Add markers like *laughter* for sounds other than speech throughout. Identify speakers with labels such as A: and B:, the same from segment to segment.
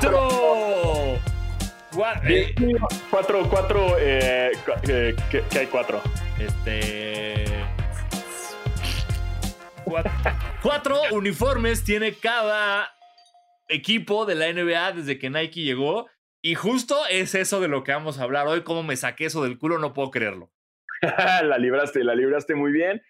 A: cuatro. Eh,
B: Cuatro, cuatro, eh, eh, ¿qué, qué hay cuatro?
A: Este. Cuatro, cuatro uniformes tiene cada equipo de la NBA desde que Nike llegó. Y justo es eso de lo que vamos a hablar hoy. Cómo me saqué eso del culo, no puedo creerlo. *laughs*
B: la libraste, la libraste muy bien.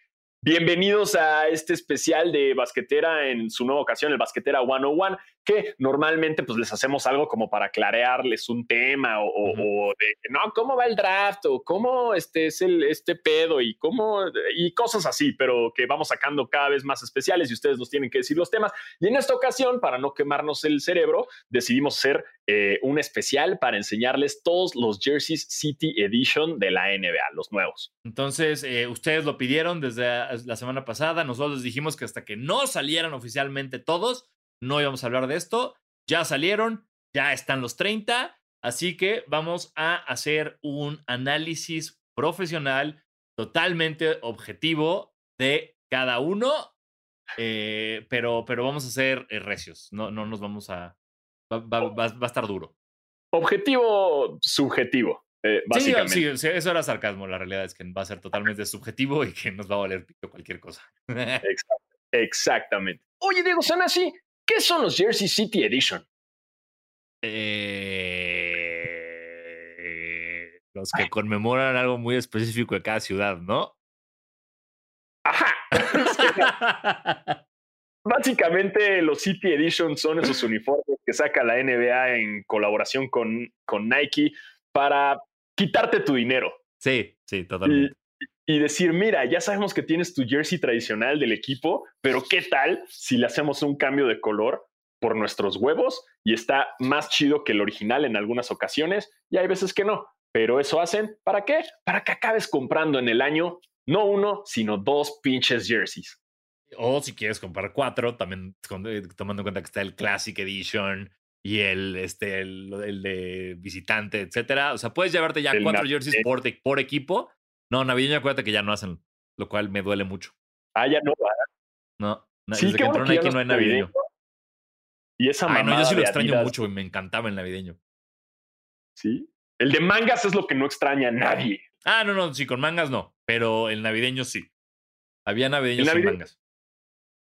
B: Bienvenidos a este especial de Basquetera en su nueva ocasión, el Basquetera 101, que normalmente pues les hacemos algo como para clarearles un tema o, de, no, ¿cómo va el draft? O cómo este es el, este pedo y cómo, y cosas así, pero que vamos sacando cada vez más especiales y ustedes nos tienen que decir los temas. Y en esta ocasión, para no quemarnos el cerebro, decidimos hacer eh, un especial para enseñarles todos los jerseys City Edition de la NBA, los nuevos.
A: Entonces, eh, ustedes lo pidieron desde la semana pasada. Nosotros les dijimos que hasta que no salieran oficialmente todos, no íbamos a hablar de esto. Ya salieron, ya están los 30. Así que vamos a hacer un análisis profesional totalmente objetivo de cada uno. eh, pero, pero vamos a ser eh, recios. No, no nos vamos a. Va, va- va- va a estar duro.
B: Objetivo subjetivo, eh,
A: Sí,
B: básicamente.
A: sí, sí, eso era sarcasmo. La realidad es que va a ser totalmente subjetivo y que nos va a valer pito cualquier cosa. *laughs*
B: Exacto, exactamente. Oye, Diego Sanasi, ¿qué son los Jersey City Edition?
A: Eh, los que conmemoran algo muy específico de cada ciudad, ¿no?
B: Ajá. *laughs* Básicamente los City Edition son esos *laughs* uniformes que saca la NBA en colaboración con, con Nike para quitarte tu dinero
A: sí, sí,
B: y,
A: totalmente.
B: y decir, mira, ya sabemos que tienes tu jersey tradicional del equipo, pero ¿qué tal si le hacemos un cambio de color por nuestros huevos y está más chido que el original en algunas ocasiones y hay veces que no? Pero eso hacen, ¿para qué? Para que acabes comprando en el año no uno, sino dos pinches jerseys.
A: O si quieres comprar cuatro, también eh, tomando en cuenta que está el Classic Edition y el, este, el, el de visitante, etcétera. O sea, puedes llevarte ya
B: El
A: cuatro
B: navideño.
A: jerseys por, equipo. No, navideño, acuérdate que ya no hacen, lo cual me duele mucho.
B: Ah, ya no, ¿verdad?
A: No, na-
B: Sí,
A: desde que entró Nike no hay navideño.
B: Y esa
A: Ay, no, yo sí lo extraño
B: Adidas,
A: mucho y me encantaba el navideño.
B: ¿Sí? El de mangas es lo que no extraña a nadie.
A: Ah, no, no, sí, con mangas no, pero el navideño sí. Había navideños
B: El
A: sin
B: navideño-
A: mangas.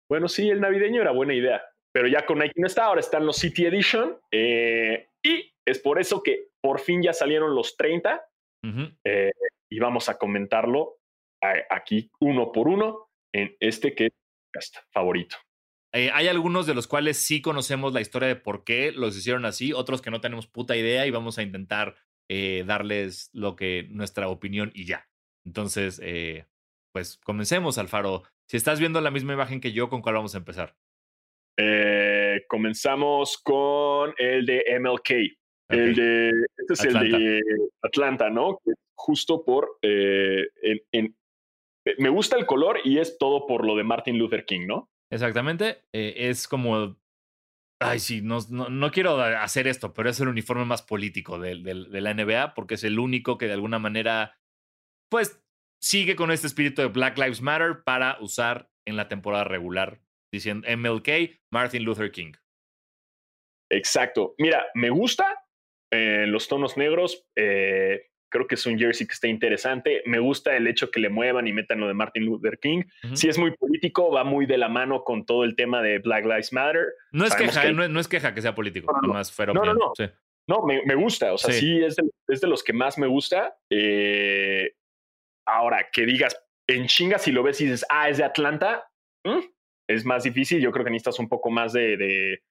B: Bueno, sí, el navideño era buena idea, pero ya con Nike no está, ahora están los City Edition eh, y es por eso que por fin ya salieron los 30
A: Ujú.
B: eh, y vamos a comentarlo a- aquí uno por uno en este que es favorito.
A: Eh, hay algunos de los cuales sí conocemos la historia de por qué los hicieron así, otros que no tenemos puta idea y vamos a intentar eh, darles lo que nuestra opinión y ya. Entonces, eh, pues comencemos, Alfaro. Si estás viendo la misma imagen que yo, ¿con cuál vamos a empezar?
B: Eh, comenzamos con el de MLK. El
A: Ok.
B: de, este es
A: Atlanta.
B: el de Atlanta, ¿no? Justo por, eh, en- en- eh, me gusta el color y es todo por lo de Martin Luther King, ¿no?
A: Exactamente. eh, es como. Ay, sí, no, no, no quiero hacer esto, pero es el uniforme más político del- del- de, la NBA porque es el único que de alguna manera, pues, sigue con este espíritu de Black Lives Matter para usar en la temporada regular, diciendo MLK, Martin Luther King.
B: Exacto. Mira, me gusta eh, los tonos negros. eh, creo que es un jersey que está interesante. Me gusta el hecho que le muevan y metan lo de Martin Luther King. Si es muy político, va muy de la mano con todo el tema de Black Lives Matter.
A: No es
B: Sabemos
A: queja,
B: que-
A: eh, no, es- no es queja que sea político,
B: No, no,
A: fuera
B: No, no, no.
A: sí.
B: No, me, me gusta. O sea,
A: Sí.
B: sí, es, de, es de los que más me gusta. Eh, ahora, que digas en chinga, si lo ves y dices, ah, es de Atlanta, ¿Mm? Es más difícil. Yo creo que necesitas un poco más de, de-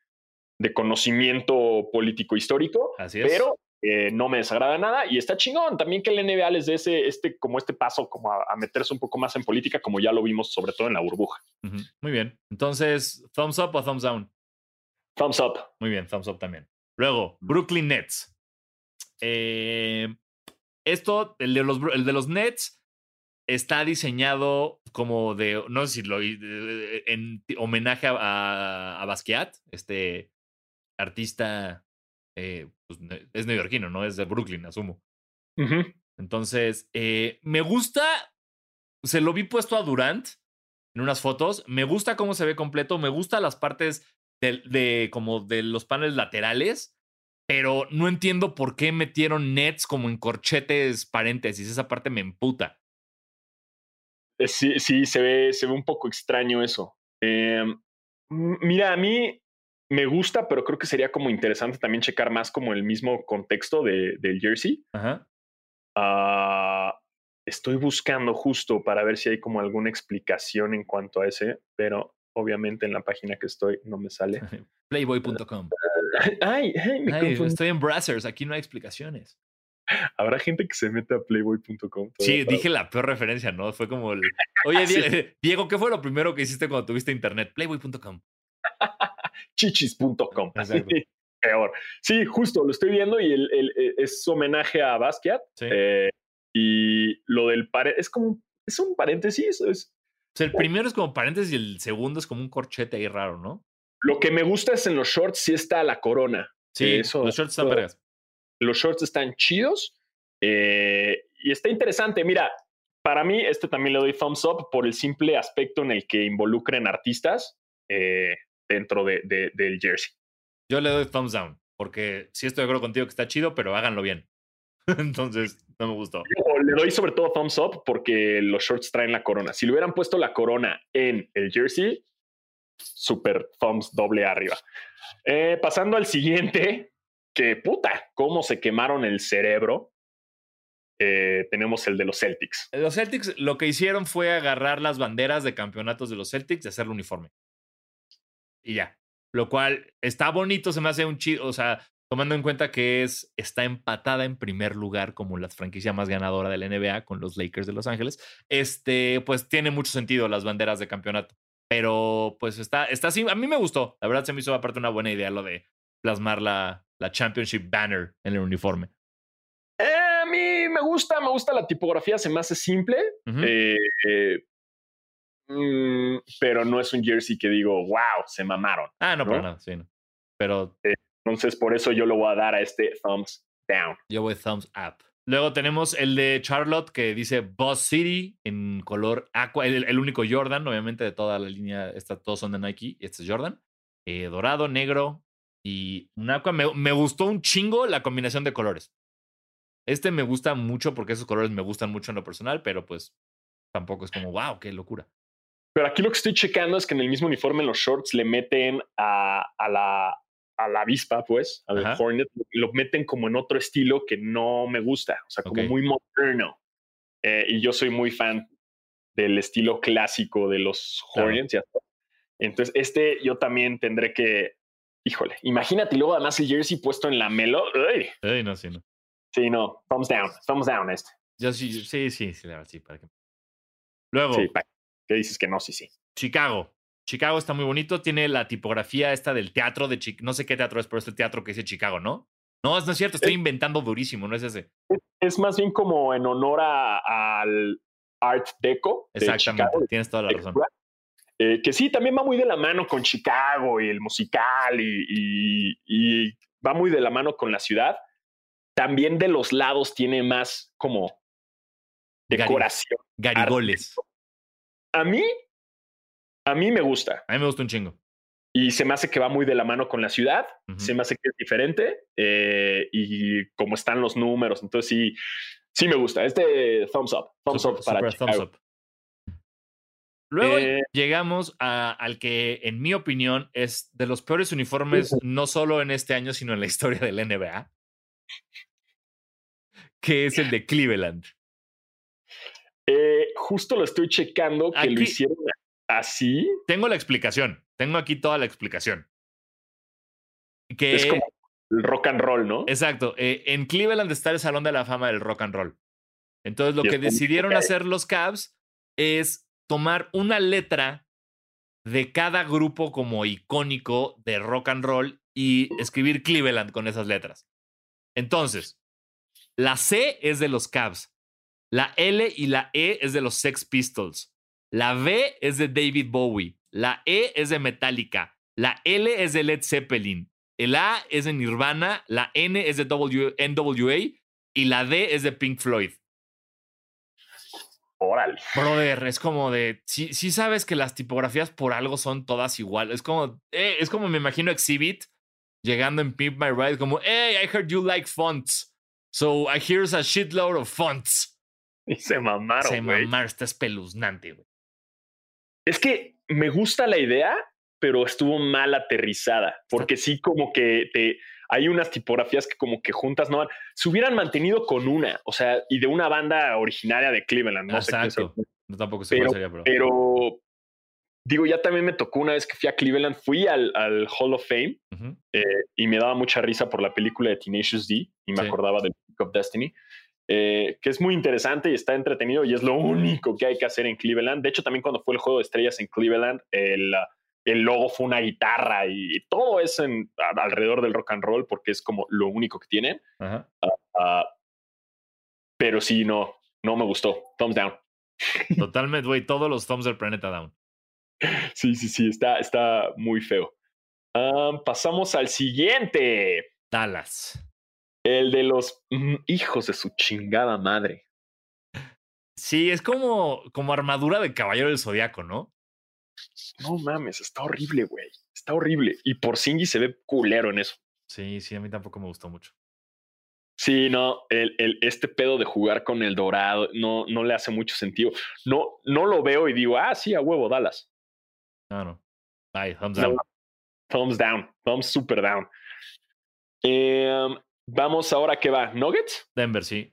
B: de conocimiento político histórico,
A: Así es.
B: pero eh, no me desagrada nada y está chingón. También que el NBA les dé ese, este, como este paso como a, a meterse un poco más en política, como ya lo vimos sobre todo en la burbuja.
A: Muy bien. Entonces, ¿thumbs up o thumbs down?
B: Thumbs up.
A: Muy bien, thumbs up también. Luego, Brooklyn Nets. Eh, esto, el de, los, el de los Nets, está diseñado como de, no sé si lo, en homenaje a, a, Basquiat, este artista, eh, pues, es neoyorquino, ¿no? Es de Brooklyn, asumo. Entonces, eh, me gusta, se lo vi puesto a Durant en unas fotos, me gusta cómo se ve completo, me gusta las partes de, de como de los paneles laterales, pero no entiendo por qué metieron nets como en corchetes paréntesis. Esa parte me emputa.
B: Eh, sí, sí, se ve, se ve un poco extraño eso. Em, mira, a mí me gusta, pero creo que sería como interesante también checar más como el mismo contexto de, del jersey.
A: Ajá.
B: Ah, estoy buscando justo para ver si hay como alguna explicación en cuanto a ese, pero obviamente en la página que estoy no me sale. *laughs*
A: Playboy.com. *laughs*
B: ay, ay, me
A: Ay, estoy en browsers, aquí no hay explicaciones.
B: Habrá gente que se mete a playboy.com.
A: Sí,
B: para-
A: dije la peor referencia, ¿no? Fue como el. Oye, *laughs*
B: Sí.
A: Die- Diego, ¿qué fue lo primero que hiciste cuando tuviste internet? Playboy.com. *laughs*
B: chichis.com. *laughs* Peor. Sí, justo, lo estoy viendo y el, el- e- es homenaje a Basquiat.
A: Sí.
B: eh, y lo del pare es como un- es un paréntesis. Es,
A: O sea, el primero es como paréntesis y el segundo es como un corchete ahí raro, ¿no?
B: lo que me gusta es en los shorts sí está la corona.
A: Sí,
B: Eso-
A: los shorts están vergas.
B: Los shorts están chidos eh, y está interesante. Mira, para mí este también le doy thumbs up por el simple aspecto en el que involucren artistas eh, dentro de- de- del jersey.
A: Yo le doy thumbs down, porque sí estoy de acuerdo contigo que está chido, pero háganlo bien. *laughs* Entonces, no me gustó.
B: Le doy sobre todo thumbs up porque los shorts traen la corona. Si le hubieran puesto la corona en el jersey, super thumbs doble arriba. Eh, pasando al siguiente, que puta, cómo se quemaron el cerebro. Eh, tenemos el de los Celtics.
A: Los Celtics lo que hicieron fue agarrar las banderas de campeonatos de los Celtics y hacerle uniforme. Y ya. Lo cual está bonito, se me hace un chido, o sea, tomando en cuenta que es, está empatada en primer lugar como la franquicia más ganadora de la NBA con los Lakers de Los Ángeles, este, pues tiene mucho sentido las banderas de campeonato. Pero pues está, está así, a mí me gustó. La verdad se me hizo aparte una buena idea lo de plasmar la, la Championship Banner en el uniforme.
B: Eh, a mí me gusta, me gusta la tipografía, se me hace simple, eh, eh, mm, pero no es un jersey que digo, wow, se mamaron.
A: ah, no,
B: ¿no?
A: para nada, sí. no. Pero
B: Entonces, por eso yo lo voy a dar a este thumbs down.
A: Yo voy thumbs up. Luego tenemos el de Charlotte que dice Boss City en color aqua, el, el único Jordan, obviamente de toda la línea, esta, todos son de Nike, y este es Jordan. Eh, dorado, negro y un aqua. Me, me gustó un chingo la combinación de colores. Este me gusta mucho porque esos colores me gustan mucho en lo personal, pero pues tampoco es como, wow, qué locura.
B: Pero aquí lo que estoy checando es que en el mismo uniforme, en los shorts, le meten a, a la, a la avispa, pues, al. Hornet, lo meten como en otro estilo que no me gusta, o sea, como muy moderno. Eh, y yo soy muy fan del estilo clásico de los
A: Claro.
B: Hornets. ya está. Entonces, este yo también tendré que, híjole, imagínate luego además el jersey puesto en la melo. Uy.
A: Ay, no, sí, no.
B: Sí, no, thumbs down, thumbs down este.
A: Yo sí, sí, sí, sí, la verdad, sí, para que. Luego,
B: Sí, pa- ¿qué dices que no? Sí, sí.
A: Chicago. Chicago está muy bonito. Tiene la tipografía esta del teatro de Chicago. No sé qué teatro es, pero es el teatro que dice Chicago, ¿no? No, no es cierto. Estoy inventando durísimo. No es ese.
B: Es más bien como en honor a- al Art Deco. de
A: Exactamente.
B: Chicago,
A: Tienes toda la razón.
B: Eh, que sí, también va muy de la mano con Chicago y el musical y, y- y va muy de la mano con la ciudad. También de los lados tiene más como decoración.
A: Garigoles.
B: A mí, a mí me gusta
A: A mí me gusta un chingo.
B: y se me hace que va muy de la mano con la ciudad. Se me hace que es diferente eh, y como están los números. Entonces sí, sí me gusta. Este thumbs up, thumbs
A: Super-
B: up para
A: super thumbs
B: Chicago.
A: up. Luego
B: Eh,
A: llegamos a- al que, en mi opinión, es de los peores uniformes, no solo en este año, sino en la historia del NBA, que es el de Cleveland.
B: Eh, justo lo estoy checando que lo hicieron así.
A: Tengo la explicación. Tengo aquí toda la explicación. Que
B: Es como el rock and roll, ¿no?
A: Exacto. eh, en Cleveland está el Salón de la Fama del Rock and Roll. Entonces, lo que decidieron hacer los Cavs es tomar una letra de cada grupo como icónico de rock and roll y escribir Cleveland con esas letras. Entonces, la C es de los Cavs. La L y la E es de los Sex Pistols. La V es de David Bowie. La E es de Metallica. La L es de Led Zeppelin. El A es de Nirvana. La N es de W- NWA. Y la D es de Pink Floyd.
B: Órale.
A: Brother, es como de. Sí, sí sabes que las tipografías por algo son todas iguales. Es como. eh, es como me imagino Exhibit llegando en Pimp My Ride como, hey, I heard you like fonts. So I here's a shitload of fonts.
B: Y se mamaron,
A: Se mamaron, está espeluznante, güey.
B: Es que me gusta la idea, pero estuvo mal aterrizada, porque sí como que te hay unas tipografías que como que juntas no van. Se hubieran mantenido con una, o sea, y de una banda originaria de Cleveland, no
A: Exacto. No tampoco sé
B: Pero-
A: cuál sería, pero.
B: Pero digo, ya también me tocó una vez que fui a Cleveland, fui al, al Hall of Fame eh, y me daba mucha risa por la película de Tenacious D y me
A: Sí.
B: acordaba del Pick of Destiny, eh, que es muy interesante y está entretenido y es lo único que hay que hacer en Cleveland. De hecho, también cuando fue el juego de estrellas en Cleveland, el, el logo fue una guitarra y, todo es en, alrededor del rock and roll porque es como lo único que tienen.
A: Ajá.
B: Ah, pero sí, no, no me gustó. Thumbs down. *laughs*
A: Totalmente, güey. Todos los thumbs del planeta down.
B: Sí, sí, sí, está, está muy feo. Ah, pasamos al siguiente.
A: Dallas.
B: El de los mm, hijos de su chingada madre.
A: Sí, es como, como armadura de caballero del zodiaco, ¿no?
B: No mames, está horrible, güey. Está horrible. Y por Singy se ve culero en eso.
A: Sí, sí, a mí tampoco me gustó mucho.
B: Sí, no, el, el- este pedo de jugar con el dorado no, no le hace mucho sentido. No, no lo veo y digo, ah, sí, a huevo, Dallas.
A: No, no. Bye, thumbs
B: No,
A: down.
B: thumbs down, thumbs super down. Em, vamos ahora, ¿qué va? ¿Nuggets?
A: Denver, sí.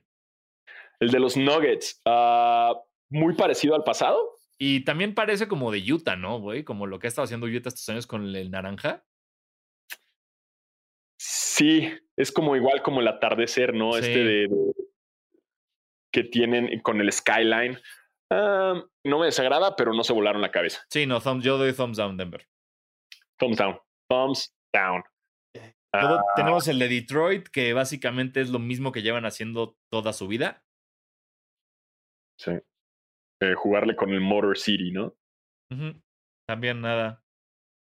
B: El de los Nuggets. ah, muy parecido al pasado.
A: Y también parece como de Utah, ¿no, güey? Como lo que ha estado haciendo Utah estos años con el naranja.
B: Sí, es como igual como el atardecer, ¿no?
A: Sí.
B: Este de, de- que tienen con el skyline. No me desagrada, pero no se volaron la cabeza.
A: Sí, no, yo doy thumbs down, Denver.
B: Thumbs down. Thumbs down.
A: Luego
B: Ah,
A: tenemos el de Detroit, que básicamente es lo mismo que llevan haciendo toda su vida.
B: sí. Eh, jugarle con el Motor City, ¿no?
A: También nada.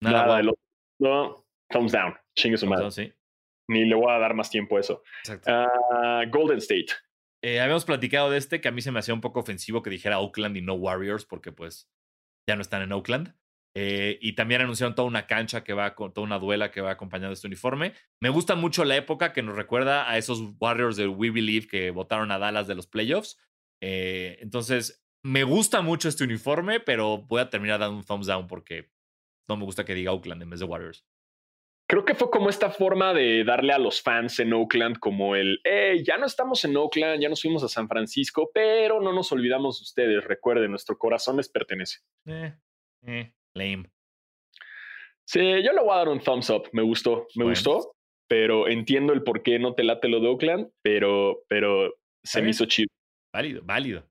A: Nada,
B: Nada, de lo- no, thumbs down. Chingue su madre.
A: down, sí,
B: Ni le voy a dar más tiempo a eso.
A: exacto.
B: Ah, Golden State.
A: Eh, habíamos platicado de este que a mí se me hacía un poco ofensivo que dijera Oakland y no Warriors, porque pues ya no están en Oakland. Eh, y también anunciaron toda una cancha que va con toda una duela que va acompañando este uniforme. Me gusta mucho la época que nos recuerda a esos Warriors de We Believe que votaron a Dallas de los playoffs. Eh, entonces, me gusta mucho este uniforme, pero voy a terminar dando un thumbs down porque no me gusta que diga Oakland en vez de Warriors.
B: Creo que fue como esta forma de darle a los fans en Oakland como el, hey, ya no estamos en Oakland, ya nos fuimos a San Francisco, pero no nos olvidamos de ustedes. Recuerden, nuestro corazón les pertenece.
A: Eh, eh, lame.
B: Sí, yo le voy a dar un thumbs up. Me gustó, me
A: Bueno.
B: gustó, pero entiendo el por qué no te late lo de Oakland, pero, pero se me hizo chido.
A: Válido, válido.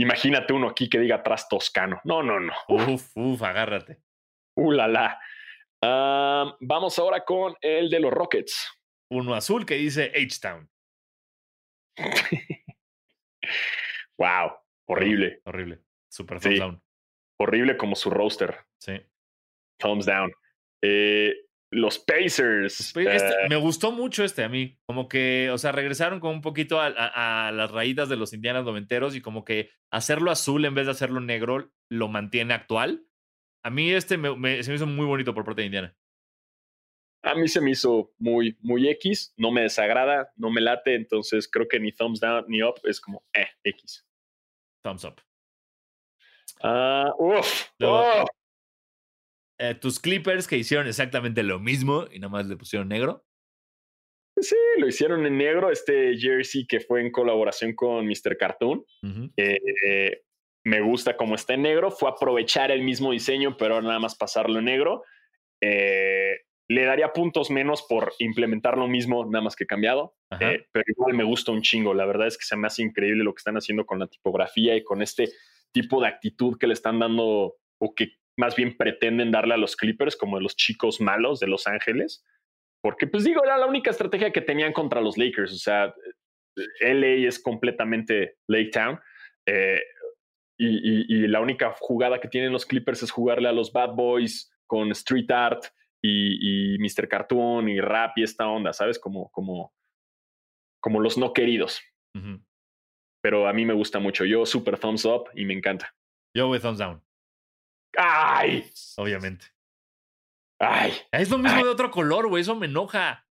B: Imagínate uno aquí que diga atrás toscano. No, no, no.
A: Uf, uf, agárrate.
B: Uh, la, la. Vamos ahora con el de los Rockets.
A: Uno azul que dice H-Town. *laughs*
B: Wow, horrible,
A: Horrible. Super thumbs
B: Sí.
A: down.
B: horrible como su roster.
A: Sí.
B: Thumbs down. Eh, los Pacers.
A: Este-
B: eh,
A: me gustó mucho este a mí. Como que, o sea, regresaron como un poquito a, a- a las raíces de los indianas noventeros y como que hacerlo azul en vez de hacerlo negro lo mantiene actual. A mí este me, me- se me hizo muy bonito por parte de Indiana.
B: a mí se me hizo muy, muy X. No me desagrada, no me late. Entonces creo que ni thumbs down ni up es como eh, X.
A: Thumbs up.
B: Ah, uf,
A: Luego-
B: oh,
A: Eh, tus Clippers que hicieron exactamente lo mismo y nada más le pusieron negro.
B: Sí, lo hicieron en negro. Este jersey que fue en colaboración con Mr. Cartoon.
A: Ujú.
B: Eh, me gusta cómo está en negro. Fue aprovechar el mismo diseño, pero nada más pasarlo en negro. Eh, le daría puntos menos por implementar lo mismo, nada más que cambiado. Eh, pero igual me gusta un chingo. La verdad es que se me hace increíble lo que están haciendo con la tipografía y con este tipo de actitud que le están dando o que más bien pretenden darle a los Clippers como de los chicos malos de Los Ángeles. Porque, pues digo, era la única estrategia que tenían contra los Lakers. O sea, LA es completamente Lake Town. eh, y, y- y la única jugada que tienen los Clippers es jugarle a los Bad Boys con Street Art y, y Mr. Cartoon y rap y esta onda, ¿sabes? Como, como, como los no queridos. Pero a mí me gusta mucho. Yo super thumbs up y me encanta.
A: Yo voy thumbs down,
B: ¡Ay!
A: obviamente.
B: Ay.
A: Es lo mismo de otro color, güey. Eso me enoja.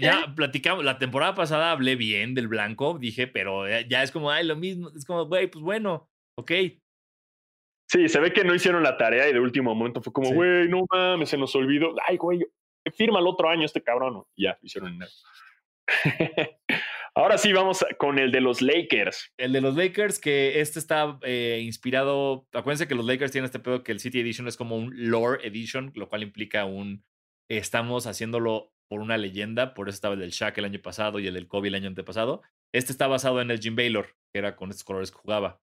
A: ya platicamos, la temporada pasada hablé bien del blanco, dije, pero ya es como, ay, lo mismo. Es como, güey, pues bueno, ok.
B: Sí, se ve que no hicieron la tarea y de último momento fue como, güey, no mames, se nos olvidó. Ay, güey, firma el otro año este cabrón. Ya, hicieron enero. Ahora sí, vamos con el de los Lakers.
A: El de los Lakers, que este está eh, inspirado. Acuérdense que los Lakers tienen este pedo que el City Edition es como un lore edition, lo cual implica un. Estamos haciéndolo por una leyenda, por eso estaba el del Shaq el año pasado y el del Kobe el año antepasado. Este está basado en el Jim Baylor, que era con estos colores que jugaba.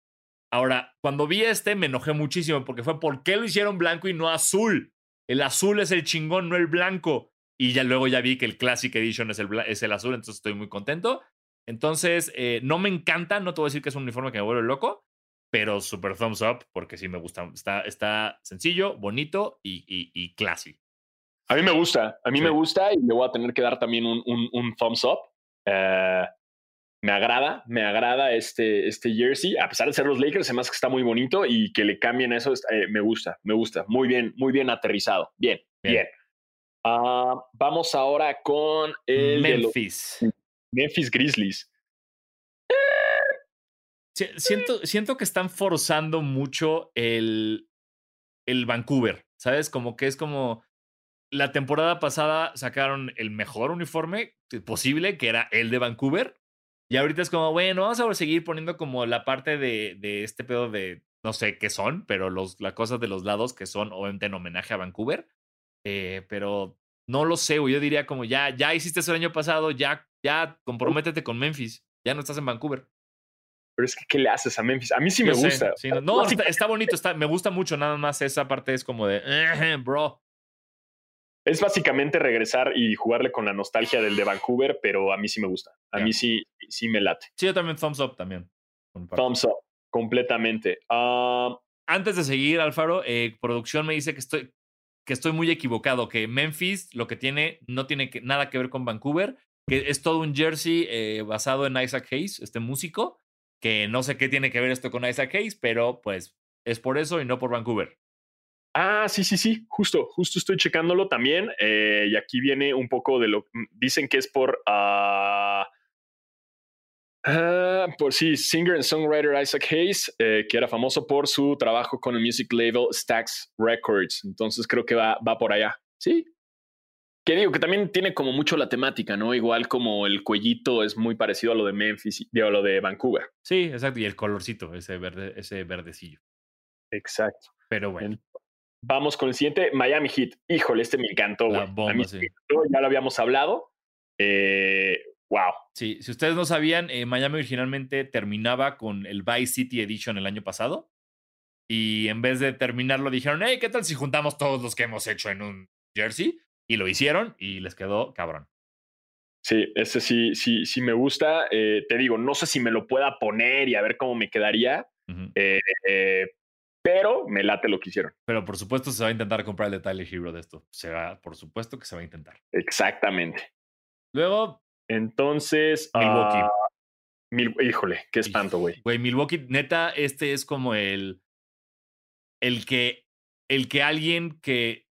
A: Ahora, cuando vi este me enojé muchísimo porque fue ¿por qué lo hicieron blanco y no azul? El azul es el chingón, no el blanco. Y ya luego ya vi que el Classic Edition es el, es el azul, entonces estoy muy contento. Entonces, eh, no me encanta, no te voy a decir que es un uniforme que me vuelve loco, pero super thumbs up porque sí me gusta. Está, está sencillo, bonito y, y, classy.
B: A mí me gusta, a mí me gusta y le voy a tener que dar también un, un, thumbs up. Eh, me agrada, me agrada este, este jersey, a pesar de ser los Lakers, además que está muy bonito y que le cambien eso, eh, me gusta, me gusta, muy bien, muy bien aterrizado, bien, bien. Ah, vamos ahora con el
A: Memphis.
B: Memphis Grizzlies.
A: Siento, siento que están forzando mucho el, el Vancouver, ¿sabes? Como que es como la temporada pasada sacaron el mejor uniforme posible, que era el de Vancouver. Y ahorita es como, bueno, vamos a seguir poniendo como la parte de, de este pedo de, no sé qué son, pero los, las cosas de los lados que son obviamente en homenaje a Vancouver. Eh, pero no lo sé, Yo diría como ya, ya hiciste eso el año pasado, ya, ya comprométete con Memphis. Ya no estás en Vancouver.
B: Pero es que, ¿qué le haces a Memphis? A mí sí me gusta.
A: no, está, bonito, está, me gusta mucho, nada más esa parte es como de, bro.
B: Es básicamente regresar y jugarle con la nostalgia del de Vancouver, pero a mí sí me gusta. A mí sí, sí me late.
A: Sí, yo también thumbs up también.
B: Thumbs up, completamente. Ah,
A: Antes de seguir, Alfaro, eh, producción me dice que estoy, que estoy muy equivocado, que Memphis lo que tiene no tiene nada que ver con Vancouver, que es todo un jersey eh, basado en Isaac Hayes, este músico, que no sé qué tiene que ver esto con Isaac Hayes, pero pues es por eso y no por Vancouver.
B: Ah, sí, sí, sí, justo, justo estoy checándolo también. Eh, y aquí viene un poco de lo. Mm, dicen que es por. Uh, por sí, singer and songwriter Isaac Hayes, eh, que era famoso por su trabajo con el music label Stax Records. Entonces creo que va, va por allá. Sí, que digo que también tiene como mucho la temática, ¿no? Igual como el cuellito es muy parecido a lo de Memphis, a lo de Vancouver.
A: Sí, exacto. Y el colorcito, ese verde, ese verdecillo.
B: Exacto.
A: Pero bueno.
B: Vamos con el siguiente, Miami Heat. Híjole, este me encantó. La bomba, sí. Ya lo habíamos hablado. Eh, wow.
A: Sí, si ustedes no sabían, eh, Miami originalmente terminaba con el Vice City Edition el año pasado. Y en vez de terminarlo, dijeron, hey, ¿qué tal si juntamos todos los que hemos hecho en un jersey? Y lo hicieron y les quedó cabrón.
B: Sí, ese sí, sí, sí me gusta. Eh, te digo, no sé si me lo pueda poner y a ver cómo me quedaría. Eh, eh, pero me late lo que hicieron.
A: Pero por supuesto se va a intentar comprar el detalle Hero de esto. Se va, por supuesto que se va a intentar.
B: Exactamente.
A: Luego.
B: Entonces. Milwaukee. Ah, híjole, qué espanto, güey.
A: Güey, Milwaukee, neta, este es como el. El que. El que alguien que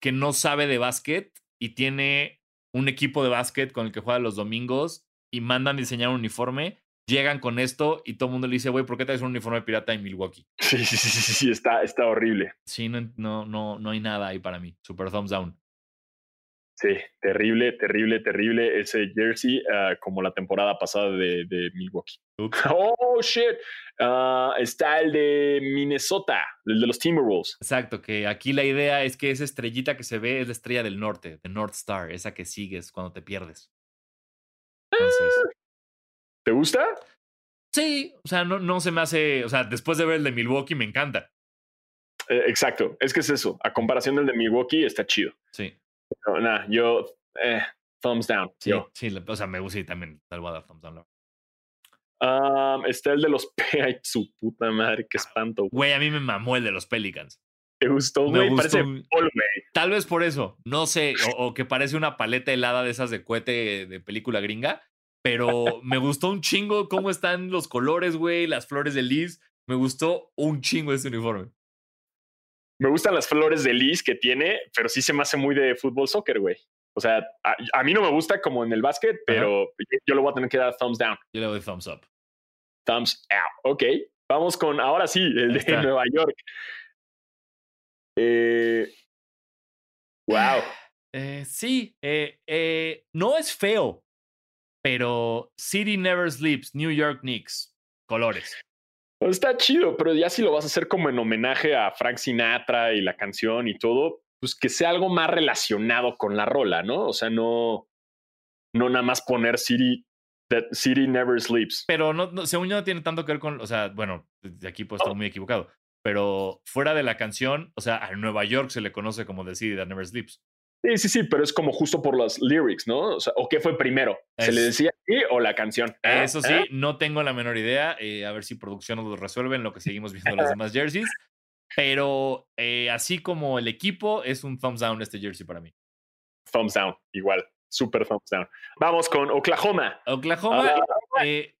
A: que no sabe de básquet y tiene un equipo de básquet con el que juega los domingos y mandan diseñar un uniforme, llegan con esto y todo el mundo le dice, güey, ¿por qué traes un uniforme pirata en Milwaukee?
B: Sí, sí, sí, sí, sí está, está horrible.
A: Sí, no, no, no, no hay nada ahí para mí. Super thumbs down.
B: Sí, terrible, terrible, terrible ese jersey, ah, como la temporada pasada de, de Milwaukee. *laughs* Oh, shit. Ah, está el de Minnesota, el de los Timberwolves.
A: Exacto, que aquí la idea es que esa estrellita que se ve es la estrella del norte, de North Star, esa que sigues cuando te pierdes.
B: ¿Te gusta?
A: Sí, o sea, no, no se me hace, o sea, después de ver el de Milwaukee me encanta.
B: Eh, exacto, es que es eso, a comparación del de Milwaukee está chido.
A: Sí.
B: No, nah, yo, eh, thumbs down.
A: Sí, sí, o sea, me gusta y también salvo a thumbs down.
B: Um, está el de los *laughs* Ay, su puta madre, qué espanto.
A: Güey, a mí me mamó el de los Pelicans.
B: Me gustó, güey. Parece
A: Tal vez por eso, no sé, *laughs* o, que parece una paleta helada de esas de cohete de película gringa, pero me gustó un chingo cómo están los colores, güey, las flores de lis. Me gustó un chingo este uniforme.
B: Me gustan las flores de lis que tiene, pero sí se me hace muy de fútbol soccer, güey. O sea, a, mí no me gusta como en el básquet, pero yo le voy a tener que dar thumbs down.
A: Yo le doy thumbs up.
B: Thumbs out. Ok. Vamos con, ahora sí, el de Nueva York. Eh, wow.
A: Eh, sí, eh, eh, no es feo, pero City Never Sleeps, New York Knicks, colores.
B: Está chido, pero ya si lo vas a hacer como en homenaje a Frank Sinatra y la canción y todo, pues que sea algo más relacionado con la rola, ¿no? O sea, no, no nada más poner City, City Never Sleeps.
A: Pero no, según yo no tiene tanto que ver con, o sea, bueno, de aquí puedo estar oh. muy equivocado, pero fuera de la canción, o sea, a Nueva York se le conoce como The City That Never Sleeps.
B: Sí, sí, sí, pero es como justo por las lyrics, ¿no? O, sea, ¿o qué fue primero? ¿Se le decía así o la canción?
A: ¿Ah? Eso sí, ¿Ah? no tengo la menor idea. Eh, a ver si producción nos lo resuelve en lo que seguimos viendo los demás jerseys. Pero eh, así como el equipo, es un thumbs down este jersey para mí.
B: Thumbs down, igual. Super thumbs down. Vamos con Oklahoma.
A: Oklahoma. Ah, eh,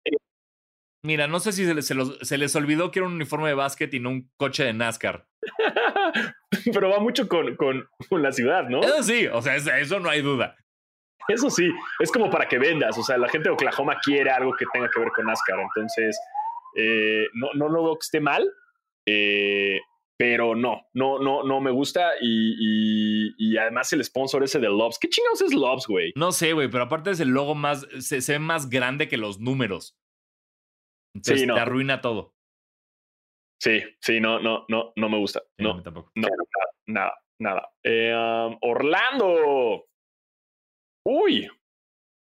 A: mira, no sé si se les, se les olvidó que era un uniforme de básquet y no un coche de NASCAR. *laughs*
B: pero va mucho con, con, la ciudad, ¿no?
A: Eso sí, o sea, eso no hay duda.
B: Eso sí, es como para que vendas, o sea, la gente de Oklahoma quiere algo que tenga que ver con NASCAR, entonces eh, no, no lo veo que esté mal, eh, pero no, no, no, no me gusta y, y, además el sponsor ese de Lobs, ¿qué chingados es Lobs, güey?
A: No sé, güey, pero aparte es el logo más, se, ve más grande que los números. Entonces te arruina todo.
B: Sí, sí, no, no, no, no me gusta. no, tampoco. No, nada, nada. Eh, Orlando. Uy.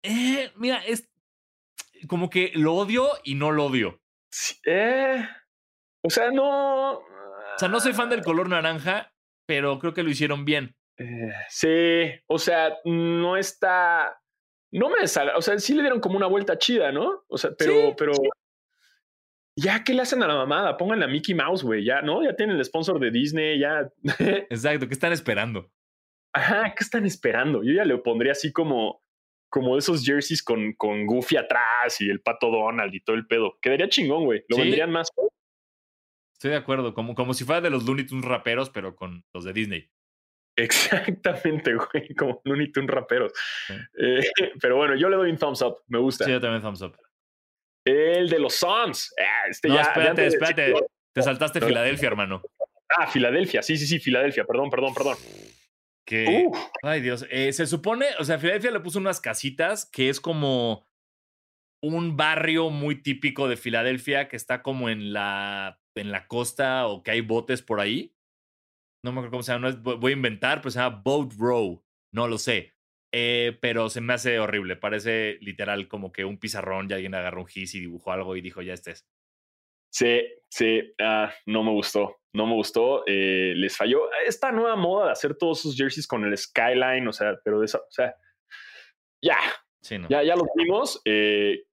A: Eh, mira, es como que lo odio y no lo odio.
B: eh, o sea, no.
A: O sea, no soy fan del color naranja, pero creo que lo hicieron bien.
B: Eh, sí, o sea, no está. No me desagrada. O sea, sí le dieron como una vuelta chida, ¿no? O sea, pero, pero ya, ¿qué le hacen a la mamada? Pónganle a Mickey Mouse, güey, ya, ¿no? Ya tienen el sponsor de Disney, ya. *laughs*
A: Exacto, ¿qué están esperando?
B: Ajá, ¿qué están esperando? Yo ya le pondría así como, como esos jerseys con, con Goofy atrás y el pato Donald y todo el pedo. Quedaría chingón, güey. Lo vendrían más.
A: Estoy de acuerdo, como, como si fuera de los Looney Tunes raperos, pero con los de Disney.
B: Exactamente, güey, como Looney Tunes raperos. Eh, *laughs* pero bueno, yo le doy un thumbs up, me gusta.
A: Sí, yo también thumbs up.
B: El de los Suns. Ah, este
A: no, espérate, espérate. Te saltaste Filadelfia, hermano.
B: Ah, Filadelfia. Sí, sí, sí, Filadelfia. Perdón, perdón, perdón.
A: Que, ay Dios, eh, se supone, o sea, Filadelfia le puso unas casitas que es como un barrio muy típico de Filadelfia que está como en la, en la costa o que hay botes por ahí. No me acuerdo cómo se llama, no voy a inventar, pero se llama Boat Row. No lo sé. Eh, pero se me hace horrible. Parece literal como que un pizarrón y alguien agarró un gis y dibujó algo y dijo, ya estés.
B: Sí, sí, ah, no me gustó, no me gustó, eh, les falló esta nueva moda de hacer todos sus jerseys con el skyline, o sea, pero de eso, o sea, ya, ya, ya lo vimos, eh,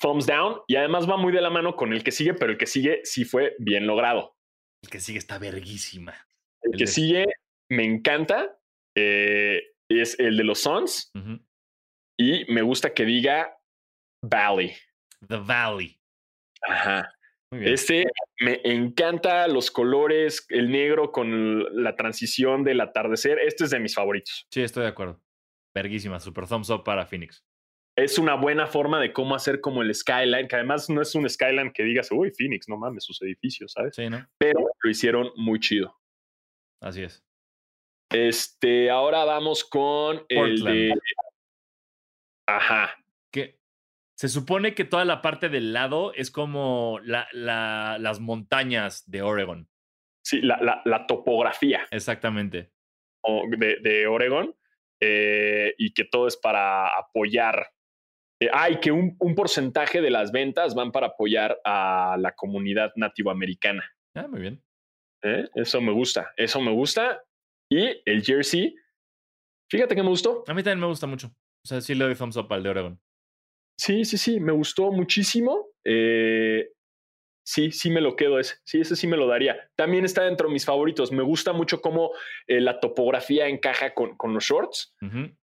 B: thumbs down, y además va muy de la mano con el que sigue, pero el que sigue sí fue bien logrado.
A: El que sigue está verguísima.
B: El, que sigue me encanta, eh, es el de los Suns. Y me gusta que diga Valley.
A: The Valley.
B: Ajá. Este me encanta los colores, el negro con la transición del atardecer. Este es de mis favoritos.
A: Sí, estoy de acuerdo. Verguísima, super thumbs up para Phoenix.
B: Es una buena forma de cómo hacer como el skyline, que además no es un skyline que digas, uy, Phoenix, no mames, sus edificios, ¿sabes?
A: Sí, ¿no?
B: Pero lo hicieron muy chido.
A: Así es.
B: Este, ahora vamos con el de. Ajá.
A: Que se supone que toda la parte del lado es como la, las montañas de Oregon.
B: Sí, la, la, topografía.
A: Exactamente.
B: De, de Oregon. Eh, y que todo es para apoyar. Eh, ah, que un, un, porcentaje de las ventas van para apoyar a la comunidad nativoamericana.
A: Ah, muy bien.
B: ¿Eh? Eso me gusta, eso me gusta. Y el jersey, fíjate que me gustó.
A: A mí también me gusta mucho. O sea, sí le doy thumbs up al de Oregon.
B: Sí, sí, sí, me gustó muchísimo. Eh, sí, sí me lo quedo ese. Sí, ese sí me lo daría. También está dentro de mis favoritos. Me gusta mucho cómo eh, la topografía encaja con, con los shorts.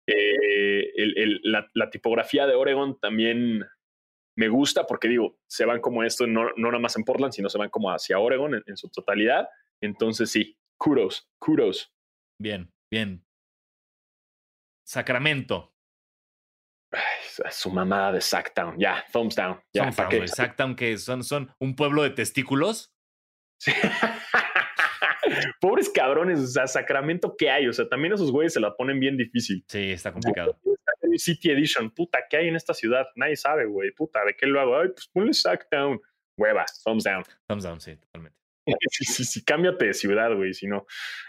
B: Eh, el, la, tipografía de Oregon también me gusta porque digo, se van como esto, no, no nada más en Portland, sino se van como hacia Oregon en su totalidad. Entonces sí, kudos, kudos.
A: Bien, bien. Sacramento.
B: Ay, su mamada de Sacktown. Ya, thumbs down. Ya,
A: Son fans, Sacktown, que son, son un pueblo de testículos.
B: Sí. *laughs* Pobres cabrones, o sea, Sacramento, ¿qué hay? O sea, también esos güeyes se la ponen bien difícil.
A: Sí, está complicado.
B: City Edition, puta, ¿qué hay en esta ciudad? Nadie sabe, güey, puta, ¿de qué lo hago? Ay, pues ponle Sacktown. Hueva, thumbs down.
A: Thumbs down, sí, totalmente. *laughs*
B: Sí, sí, sí, cámbiate de ciudad, güey, si no.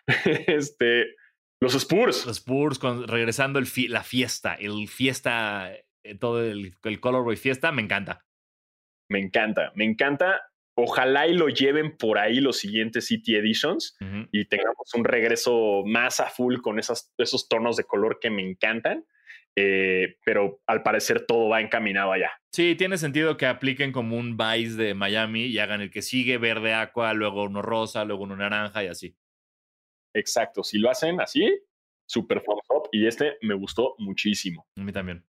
B: *laughs* este, los Spurs.
A: Los Spurs, con, regresando el la fiesta, el fiesta, eh, todo el, el Colorway fiesta, me encanta.
B: Me encanta, me encanta. Ojalá y lo lleven por ahí los siguientes City Editions y tengamos un regreso más a full con esas, esos tonos de color que me encantan. Eh, pero al parecer todo va encaminado allá.
A: Sí, tiene sentido que apliquen como un Vice de Miami y hagan el que sigue verde aqua, luego uno rosa, luego uno naranja y así.
B: Exacto. Si lo hacen así, super thumbs up. Y este me gustó muchísimo.
A: A mí también.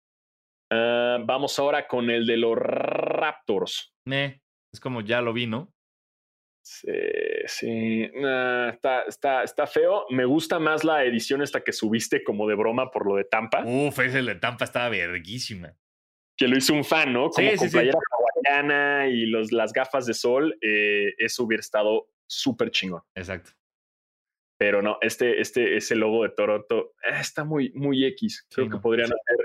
B: Ah, vamos ahora con el de los Raptors.
A: Eh, es como ya lo vi, ¿no?
B: Sí, sí. nah, está, está, está feo. Me gusta más la edición esta que subiste como de broma por lo de Tampa,
A: Uf, ese de Tampa estaba verguísima.
B: que lo hizo un fan, ¿no? Como
A: Sí,
B: con
A: sí,
B: playera hawaiana y los, las gafas de sol. eh, eso hubiera estado súper chingón.
A: Exacto.
B: Pero no, este, este, ese logo de Toronto eh, está muy, muy X. Creo que
A: no.
B: podrían hacer,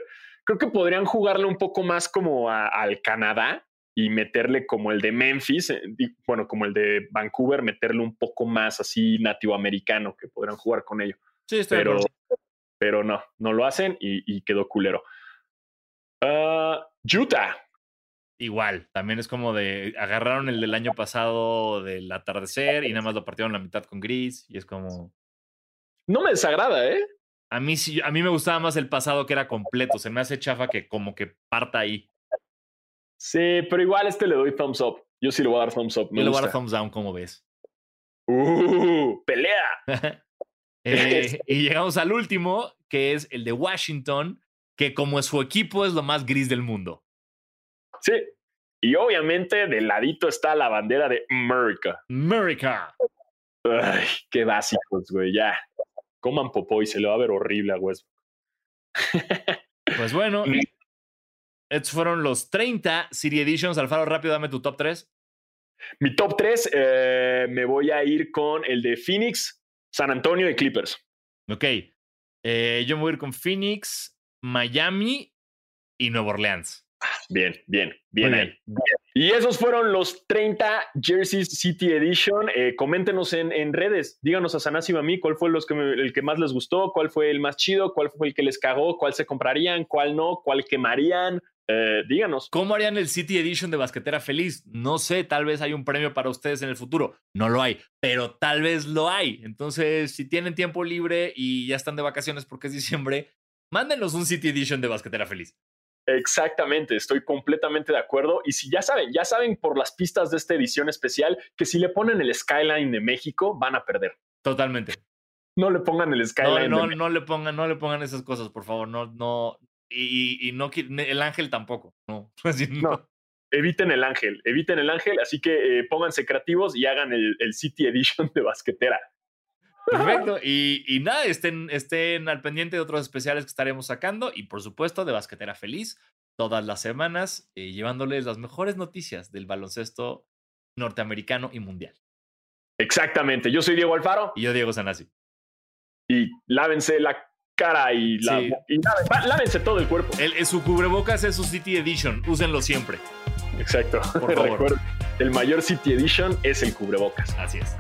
B: creo que podrían jugarle un poco más como a- al Canadá y meterle como el de Memphis, eh, bueno, como el de Vancouver, meterle un poco más así nativo americano que podrían jugar con ello.
A: Sí, estoy de
B: Pero,
A: acuerdo.
B: pero no, no lo hacen y, y quedó culero. Ah, Utah.
A: Igual, también es como de agarraron el del año pasado del atardecer y nada más lo partieron la mitad con gris y es como
B: No me desagrada, ¿eh?
A: a mí sí a mí me gustaba más el pasado que era completo, se me hace chafa que como que parta ahí.
B: Sí, pero igual este le doy thumbs up. Yo sí le voy a dar thumbs up. Me
A: Yo le voy a dar thumbs down como ves.
B: Uh, pelea. *laughs*
A: Eh, *laughs* y llegamos al último, que es el de Washington, que como su equipo es lo más gris del mundo.
B: Sí. Y obviamente del ladito está la bandera de America.
A: America.
B: Ay, qué básicos, güey. Ya. Coman popó y se le va a ver horrible a Westbrook. *laughs*
A: Pues bueno. Estos fueron los 30 City Editions. Alfaro, rápido, dame tu top 3.
B: Mi top 3 me voy a ir con el de Phoenix, San Antonio y Clippers.
A: Ok. Eh, yo me voy a ir con Phoenix, Miami y Nueva Orleans.
B: Bien, bien, bien ahí. Y esos fueron los 30 Jerseys City Edition. Eh, coméntenos en, en redes. Díganos a Sanasi y a mí cuál fue los que me- el que más les gustó, cuál fue el más chido, cuál fue el que les cagó, cuál se comprarían, cuál no, cuál quemarían. Eh, díganos.
A: ¿Cómo harían el City Edition de Basquetera Feliz? No sé, tal vez hay un premio para ustedes en el futuro. No lo hay, pero tal vez lo hay. Entonces, si tienen tiempo libre y ya están de vacaciones porque es diciembre, mándenos un City Edition de Basquetera Feliz.
B: Exactamente, estoy completamente de acuerdo. Y si ya saben, ya saben por las pistas de esta edición especial que si le ponen el skyline de México, van a perder.
A: Totalmente.
B: No le pongan el
A: No,
B: skyline
A: no,
B: de México.
A: no le pongan, no le pongan esas cosas, por favor. No, no. Y, y no el ángel tampoco. *laughs* No.
B: Eviten el ángel, eviten el ángel. Así que eh, pónganse creativos y hagan el, el City Edition de basquetera. *laughs*
A: Perfecto. Y, y nada, estén, estén al pendiente de otros especiales que estaremos sacando. Y por supuesto, de Basquetera Feliz, todas las semanas, eh, llevándoles las mejores noticias del baloncesto norteamericano y mundial.
B: Exactamente. Yo soy Diego Alfaro
A: Y yo, Diego Sanasi.
B: y lávense la cara y, la,
A: Sí.
B: y láven- va- lávense todo el cuerpo.
A: El- su cubrebocas es su City Edition. Úsenlo siempre.
B: Exacto.
A: Por *laughs* favor.
B: Recuerden, el mayor City Edition es el cubrebocas.
A: Así es.